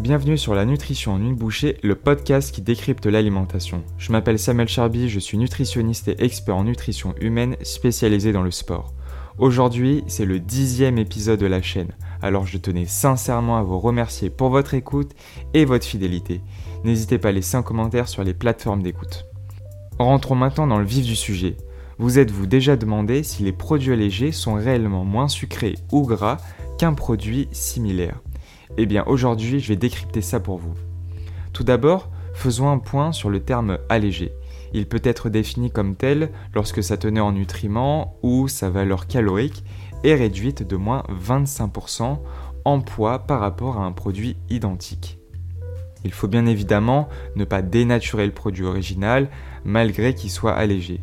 Bienvenue sur la nutrition en une bouchée, le podcast qui décrypte l'alimentation. Je m'appelle Samuel Charby, je suis nutritionniste et expert en nutrition humaine spécialisé dans le sport. Aujourd'hui, c'est le dixième épisode de la chaîne, alors je tenais sincèrement à vous remercier pour votre écoute et votre fidélité. N'hésitez pas à laisser un commentaire sur les plateformes d'écoute. Rentrons maintenant dans le vif du sujet. Vous êtes-vous déjà demandé si les produits allégés sont réellement moins sucrés ou gras qu'un produit similaire? Eh bien aujourd'hui je vais décrypter ça pour vous. Tout d'abord, faisons un point sur le terme allégé. Il peut être défini comme tel lorsque sa teneur en nutriments ou sa valeur calorique est réduite de moins 25% en poids par rapport à un produit identique. Il faut bien évidemment ne pas dénaturer le produit original malgré qu'il soit allégé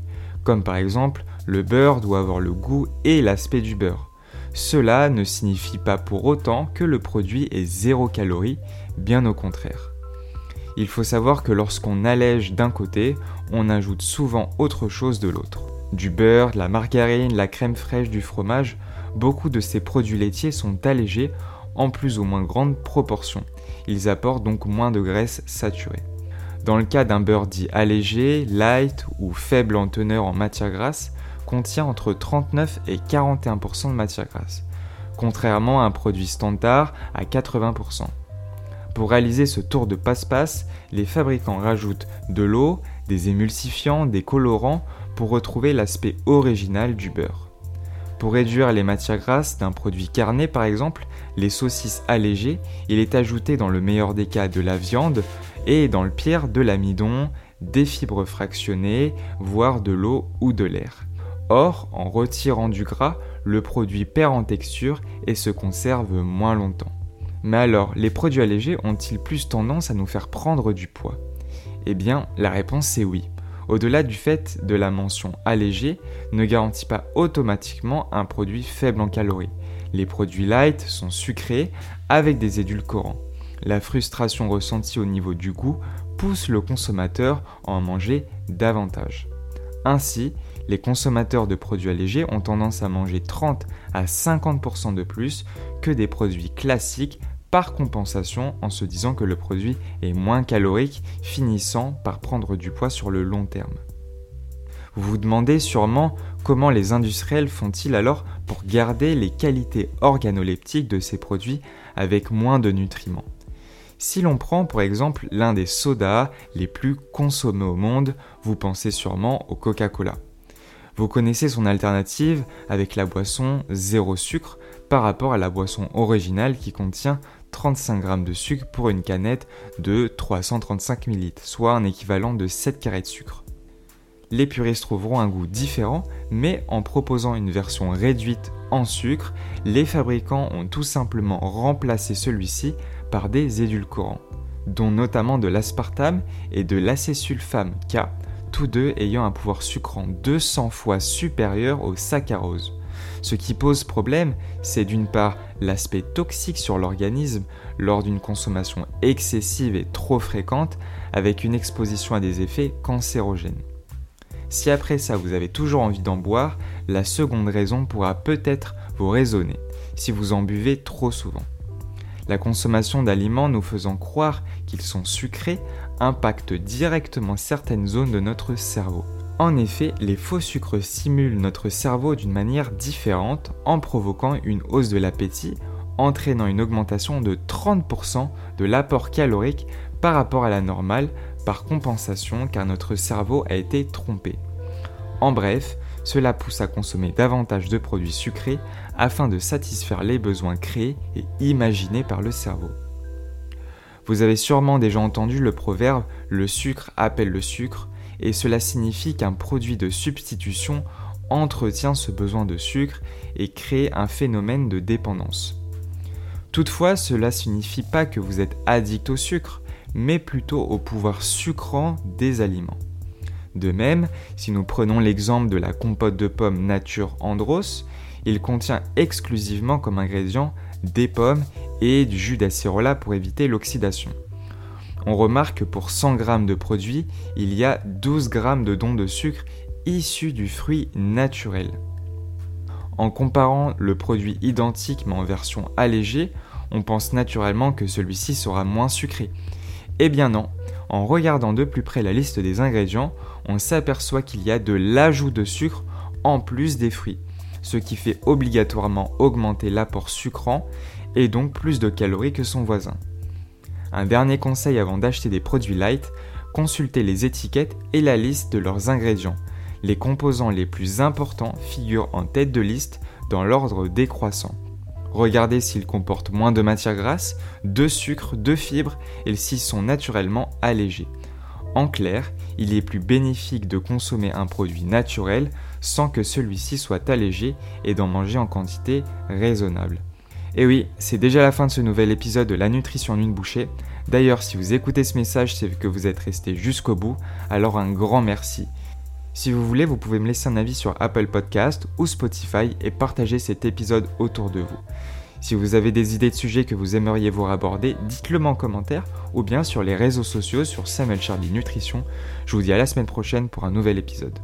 comme par exemple le beurre doit avoir le goût et l'aspect du beurre. Cela ne signifie pas pour autant que le produit est zéro calorie, bien au contraire. Il faut savoir que lorsqu'on allège d'un côté, on ajoute souvent autre chose de l'autre. Du beurre, de la margarine, la crème fraîche, du fromage, beaucoup de ces produits laitiers sont allégés en plus ou moins grande proportion. Ils apportent donc moins de graisse saturée. Dans le cas d'un beurre dit allégé, light ou faible en teneur en matière grasse, contient entre 39 et 41% de matière grasse, contrairement à un produit standard à 80%. Pour réaliser ce tour de passe-passe, les fabricants rajoutent de l'eau, des émulsifiants, des colorants pour retrouver l'aspect original du beurre. Pour réduire les matières grasses d'un produit carné par exemple, les saucisses allégées, il est ajouté dans le meilleur des cas de la viande, et dans le pire de l'amidon, des fibres fractionnées, voire de l'eau ou de l'air. Or, en retirant du gras, le produit perd en texture et se conserve moins longtemps. Mais alors, les produits allégés ont-ils plus tendance à nous faire prendre du poids? Eh bien, la réponse est oui. Au-delà du fait de la mention allégé, ne garantit pas automatiquement un produit faible en calories. Les produits light sont sucrés avec des édulcorants. La frustration ressentie au niveau du goût pousse le consommateur à en manger davantage. Ainsi, les consommateurs de produits allégés ont tendance à manger 30 à 50% de plus que des produits classiques par compensation en se disant que le produit est moins calorique, finissant par prendre du poids sur le long terme. Vous vous demandez sûrement comment les industriels font-ils alors pour garder les qualités organoleptiques de ces produits avec moins de nutriments. Si l'on prend pour exemple l'un des sodas les plus consommés au monde, vous pensez sûrement au Coca-Cola. Vous connaissez son alternative avec la boisson zéro sucre par rapport à la boisson originale qui contient 35 g de sucre pour une canette de 335 ml, soit un équivalent de 7 carrés de sucre. Les puristes trouveront un goût différent, mais en proposant une version réduite en sucre, les fabricants ont tout simplement remplacé celui-ci par des édulcorants, dont notamment de l'aspartame et de l'acésulfame K, tous deux ayant un pouvoir sucrant 200 fois supérieur au saccharose. Ce qui pose problème, c'est d'une part l'aspect toxique sur l'organisme lors d'une consommation excessive et trop fréquente avec une exposition à des effets cancérogènes. Si après ça vous avez toujours envie d'en boire, la seconde raison pourra peut-être vous raisonner si vous en buvez trop souvent. La consommation d'aliments nous faisant croire qu'ils sont sucrés impacte directement certaines zones de notre cerveau. En effet, les faux sucres stimulent notre cerveau d'une manière différente en provoquant une hausse de l'appétit, entraînant une augmentation de 30% de l'apport calorique par rapport à la normale par compensation car notre cerveau a été trompé. En bref, cela pousse à consommer davantage de produits sucrés afin de satisfaire les besoins créés et imaginés par le cerveau. Vous avez sûrement déjà entendu le proverbe le sucre appelle le sucre et cela signifie qu'un produit de substitution entretient ce besoin de sucre et crée un phénomène de dépendance. Toutefois, cela ne signifie pas que vous êtes addict au sucre, mais plutôt au pouvoir sucrant des aliments. De même, si nous prenons l'exemple de la compote de pommes nature Andros, il contient exclusivement comme ingrédient des pommes et du jus d'acérola pour éviter l'oxydation. On remarque que pour 100 g de produit, il y a 12 g de dons de sucre issus du fruit naturel. En comparant le produit identique mais en version allégée, on pense naturellement que celui-ci sera moins sucré. Eh bien non, en regardant de plus près la liste des ingrédients, on s'aperçoit qu'il y a de l'ajout de sucre en plus des fruits, ce qui fait obligatoirement augmenter l'apport sucrant et donc plus de calories que son voisin. Un dernier conseil avant d'acheter des produits light, consultez les étiquettes et la liste de leurs ingrédients. Les composants les plus importants figurent en tête de liste dans l'ordre décroissant. Regardez s'ils comportent moins de matière grasse, de sucre, de fibres et s'ils sont naturellement allégés. En clair, il est plus bénéfique de consommer un produit naturel sans que celui-ci soit allégé et d'en manger en quantité raisonnable. Et oui, c'est déjà la fin de ce nouvel épisode de La nutrition en une bouchée. D'ailleurs, si vous écoutez ce message, c'est que vous êtes resté jusqu'au bout, alors un grand merci. Si vous voulez, vous pouvez me laisser un avis sur Apple Podcast ou Spotify et partager cet épisode autour de vous. Si vous avez des idées de sujets que vous aimeriez voir aborder, dites-le moi en commentaire ou bien sur les réseaux sociaux sur Samuel Charlie Nutrition. Je vous dis à la semaine prochaine pour un nouvel épisode.